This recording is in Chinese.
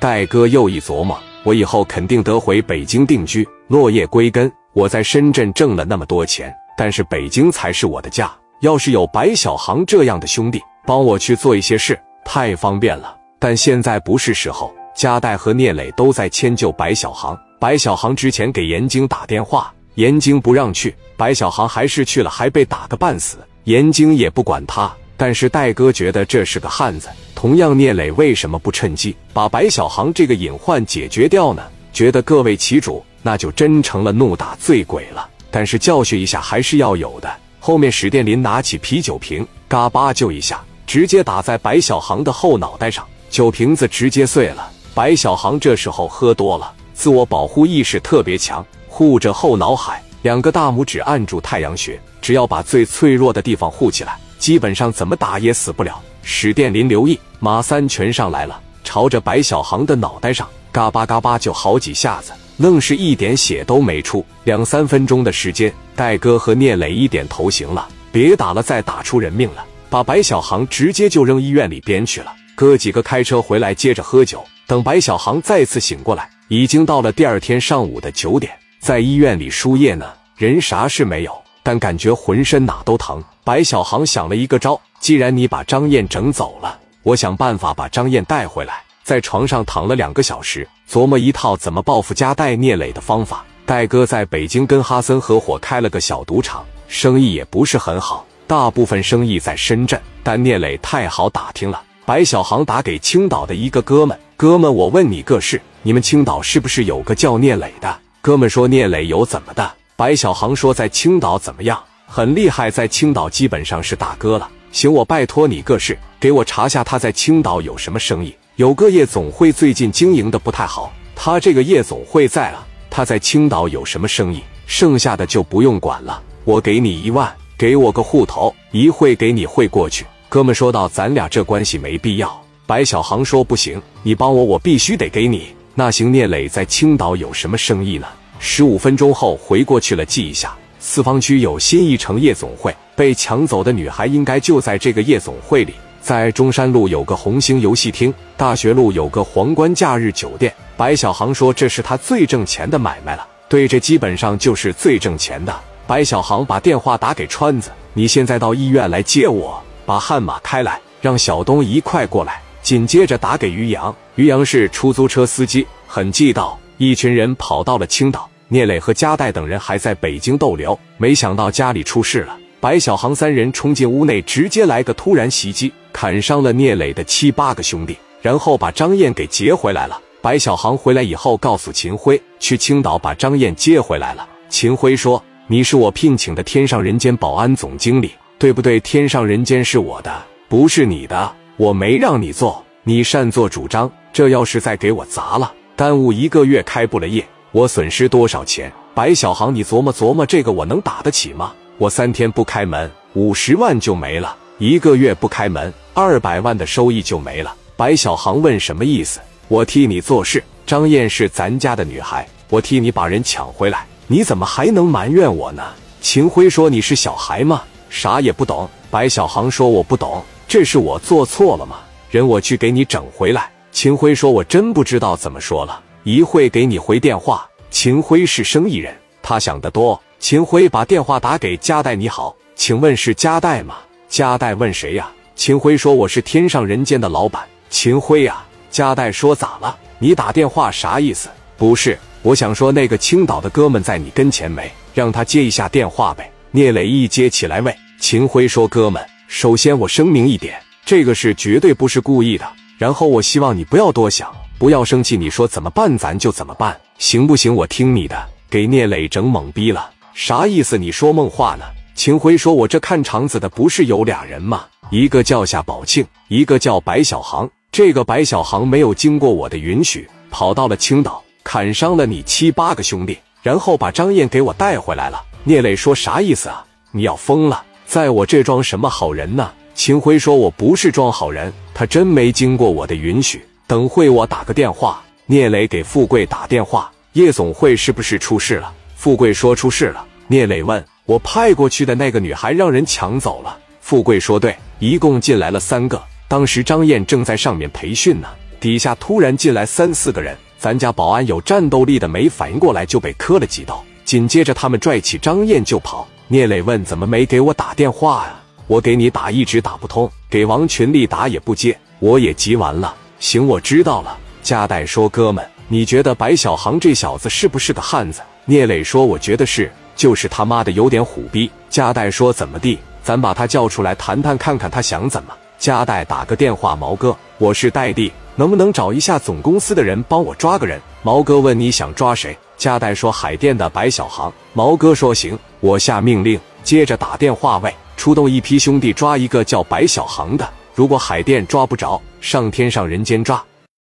戴哥又一琢磨，我以后肯定得回北京定居，落叶归根。我在深圳挣了那么多钱，但是北京才是我的家。要是有白小航这样的兄弟帮我去做一些事，太方便了。但现在不是时候，加代和聂磊都在迁就白小航。白小航之前给严京打电话，严京不让去，白小航还是去了，还被打个半死。严京也不管他，但是戴哥觉得这是个汉子。同样，聂磊为什么不趁机把白小航这个隐患解决掉呢？觉得各为其主。那就真成了怒打醉鬼了。但是教训一下还是要有的。后面史殿林拿起啤酒瓶，嘎巴就一下，直接打在白小航的后脑袋上，酒瓶子直接碎了。白小航这时候喝多了，自我保护意识特别强，护着后脑海，两个大拇指按住太阳穴，只要把最脆弱的地方护起来，基本上怎么打也死不了。史殿林留意，马三全上来了，朝着白小航的脑袋上嘎巴嘎巴就好几下子。愣是一点血都没出，两三分钟的时间，戴哥和聂磊一点头行了，别打了，再打出人命了，把白小航直接就扔医院里边去了。哥几个开车回来，接着喝酒。等白小航再次醒过来，已经到了第二天上午的九点，在医院里输液呢，人啥事没有，但感觉浑身哪都疼。白小航想了一个招，既然你把张燕整走了，我想办法把张燕带回来。在床上躺了两个小时，琢磨一套怎么报复加代聂磊的方法。戴哥在北京跟哈森合伙开了个小赌场，生意也不是很好，大部分生意在深圳。但聂磊太好打听了，白小航打给青岛的一个哥们，哥们，我问你个事，你们青岛是不是有个叫聂磊的？哥们说聂磊有怎么的？白小航说在青岛怎么样？很厉害，在青岛基本上是大哥了。行，我拜托你个事，给我查下他在青岛有什么生意。有个夜总会最近经营的不太好，他这个夜总会在啊，他在青岛有什么生意，剩下的就不用管了。我给你一万，给我个户头，一会给你汇过去。哥们说道：“咱俩这关系没必要。”白小航说：“不行，你帮我，我必须得给你。”那行，聂磊在青岛有什么生意呢？十五分钟后回过去了，记一下。四方区有新一城夜总会，被抢走的女孩应该就在这个夜总会里。在中山路有个红星游戏厅，大学路有个皇冠假日酒店。白小航说这是他最挣钱的买卖了。对，这基本上就是最挣钱的。白小航把电话打给川子，你现在到医院来接我，把悍马开来，让小东一块过来。紧接着打给于洋，于洋是出租车司机，很地道。一群人跑到了青岛，聂磊和加代等人还在北京逗留，没想到家里出事了。白小航三人冲进屋内，直接来个突然袭击。砍伤了聂磊的七八个兄弟，然后把张燕给劫回来了。白小航回来以后，告诉秦辉去青岛把张燕接回来了。秦辉说：“你是我聘请的天上人间保安总经理，对不对？天上人间是我的，不是你的。我没让你做，你擅作主张。这要是再给我砸了，耽误一个月开不了业，我损失多少钱？”白小航，你琢磨琢磨，这个我能打得起吗？我三天不开门，五十万就没了。一个月不开门，二百万的收益就没了。白小航问什么意思？我替你做事。张燕是咱家的女孩，我替你把人抢回来，你怎么还能埋怨我呢？秦辉说你是小孩吗？啥也不懂。白小航说我不懂，这是我做错了吗？人我去给你整回来。秦辉说我真不知道怎么说了，一会给你回电话。秦辉是生意人，他想得多。秦辉把电话打给加代，你好，请问是加代吗？加代问谁呀？秦辉说：“我是天上人间的老板，秦辉呀。”加代说：“咋了？你打电话啥意思？不是，我想说那个青岛的哥们在你跟前没？让他接一下电话呗。”聂磊一接起来，喂，秦辉说：“哥们，首先我声明一点，这个事绝对不是故意的。然后我希望你不要多想，不要生气。你说怎么办，咱就怎么办，行不行？我听你的。”给聂磊整懵逼了，啥意思？你说梦话呢？秦辉说：“我这看场子的不是有俩人吗？一个叫夏宝庆，一个叫白小航。这个白小航没有经过我的允许，跑到了青岛，砍伤了你七八个兄弟，然后把张燕给我带回来了。”聂磊说：“啥意思啊？你要疯了，在我这装什么好人呢？”秦辉说：“我不是装好人，他真没经过我的允许。等会我打个电话。”聂磊给富贵打电话：“夜总会是不是出事了？”富贵说：“出事了。”聂磊问。我派过去的那个女孩让人抢走了。富贵说：“对，一共进来了三个。当时张燕正在上面培训呢。底下突然进来三四个人，咱家保安有战斗力的没反应过来就被磕了几刀，紧接着他们拽起张燕就跑。聂磊问：“怎么没给我打电话呀？我给你打一直打不通，给王群力打也不接，我也急完了。”行，我知道了。加代说：“哥们，你觉得白小航这小子是不是个汉子？”聂磊说：“我觉得是，就是他妈的有点虎逼。”加代说：“怎么地？咱把他叫出来谈谈，看看他想怎么。”加代打个电话：“毛哥，我是戴弟，能不能找一下总公司的人帮我抓个人？”毛哥问：“你想抓谁？”加代说：“海淀的白小航。”毛哥说：“行，我下命令。”接着打电话：“喂，出动一批兄弟抓一个叫白小航的。如果海淀抓不着，上天上人间抓。”